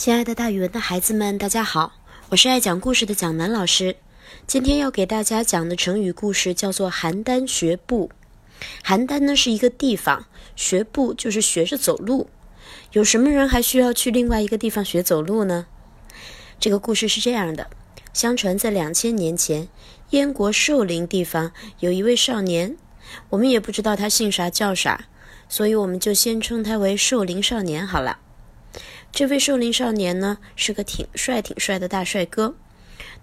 亲爱的，大语文的孩子们，大家好，我是爱讲故事的蒋楠老师。今天要给大家讲的成语故事叫做“邯郸学步”。邯郸呢是一个地方，学步就是学着走路。有什么人还需要去另外一个地方学走路呢？这个故事是这样的：相传在两千年前，燕国寿陵地方有一位少年，我们也不知道他姓啥叫啥，所以我们就先称他为寿陵少年好了。这位寿陵少年呢，是个挺帅挺帅的大帅哥。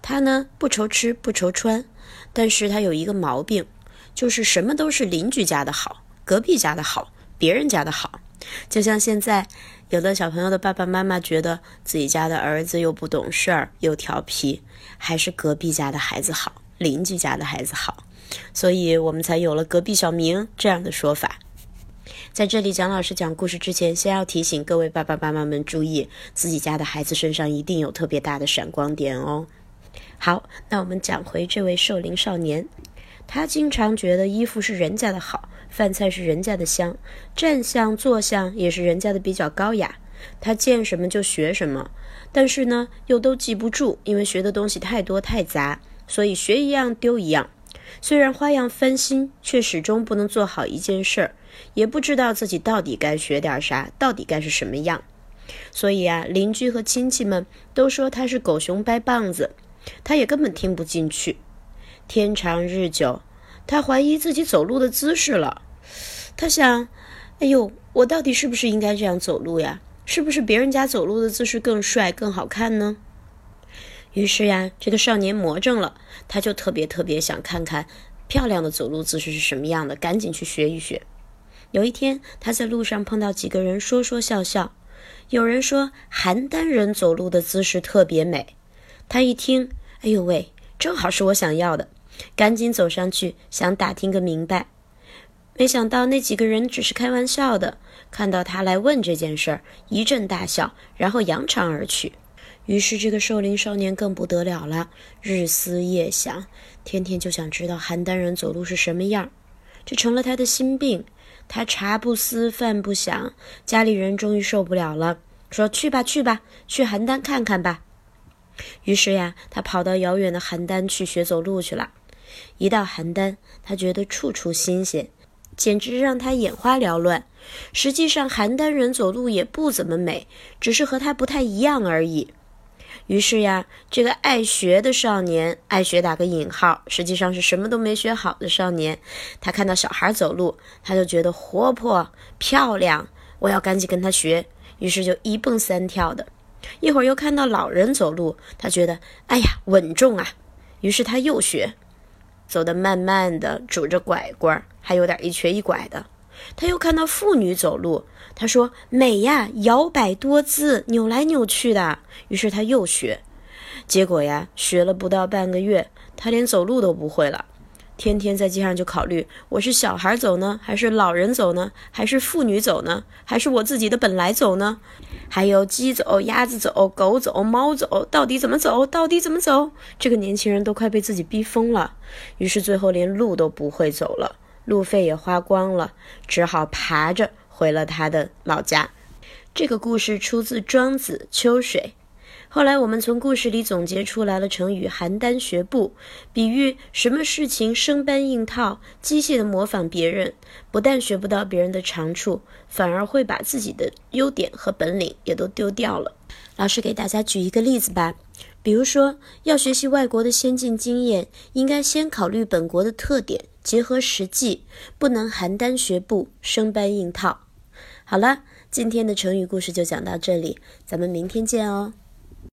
他呢不愁吃不愁穿，但是他有一个毛病，就是什么都是邻居家的好，隔壁家的好，别人家的好。就像现在有的小朋友的爸爸妈妈觉得自己家的儿子又不懂事儿又调皮，还是隔壁家的孩子好，邻居家的孩子好，所以我们才有了“隔壁小明”这样的说法。在这里，蒋老师讲故事之前，先要提醒各位爸爸妈妈们注意，自己家的孩子身上一定有特别大的闪光点哦。好，那我们讲回这位寿陵少年，他经常觉得衣服是人家的好，饭菜是人家的香，站相坐相也是人家的比较高雅。他见什么就学什么，但是呢，又都记不住，因为学的东西太多太杂，所以学一样丢一样。虽然花样翻新，却始终不能做好一件事儿。也不知道自己到底该学点啥，到底该是什么样，所以啊，邻居和亲戚们都说他是狗熊掰棒子，他也根本听不进去。天长日久，他怀疑自己走路的姿势了。他想：“哎呦，我到底是不是应该这样走路呀？是不是别人家走路的姿势更帅、更好看呢？”于是呀，这个少年魔怔了，他就特别特别想看看漂亮的走路姿势是什么样的，赶紧去学一学。有一天，他在路上碰到几个人说说笑笑。有人说邯郸人走路的姿势特别美。他一听，哎呦喂，正好是我想要的，赶紧走上去想打听个明白。没想到那几个人只是开玩笑的，看到他来问这件事儿，一阵大笑，然后扬长而去。于是这个瘦灵少年更不得了了，日思夜想，天天就想知道邯郸人走路是什么样，这成了他的心病。他茶不思饭不想，家里人终于受不了了，说：“去吧，去吧，去邯郸看看吧。”于是呀，他跑到遥远的邯郸去学走路去了。一到邯郸，他觉得处处新鲜，简直让他眼花缭乱。实际上，邯郸人走路也不怎么美，只是和他不太一样而已。于是呀，这个爱学的少年，爱学打个引号，实际上是什么都没学好的少年。他看到小孩走路，他就觉得活泼漂亮，我要赶紧跟他学。于是就一蹦三跳的。一会儿又看到老人走路，他觉得哎呀稳重啊，于是他又学，走得慢慢的，拄着拐棍，还有点一瘸一拐的。他又看到妇女走路，他说：“美呀，摇摆多姿，扭来扭去的。”于是他又学，结果呀，学了不到半个月，他连走路都不会了。天天在街上就考虑：我是小孩走呢，还是老人走呢？还是妇女走呢？还是我自己的本来走呢？还有鸡走、鸭子走、狗走、猫走，到底怎么走？到底怎么走？这个年轻人都快被自己逼疯了，于是最后连路都不会走了。路费也花光了，只好爬着回了他的老家。这个故事出自《庄子·秋水》。后来我们从故事里总结出来了成语“邯郸学步”，比喻什么事情生搬硬套、机械的模仿别人，不但学不到别人的长处，反而会把自己的优点和本领也都丢掉了。老师给大家举一个例子吧，比如说要学习外国的先进经验，应该先考虑本国的特点。结合实际，不能邯郸学步、生搬硬套。好了，今天的成语故事就讲到这里，咱们明天见哦。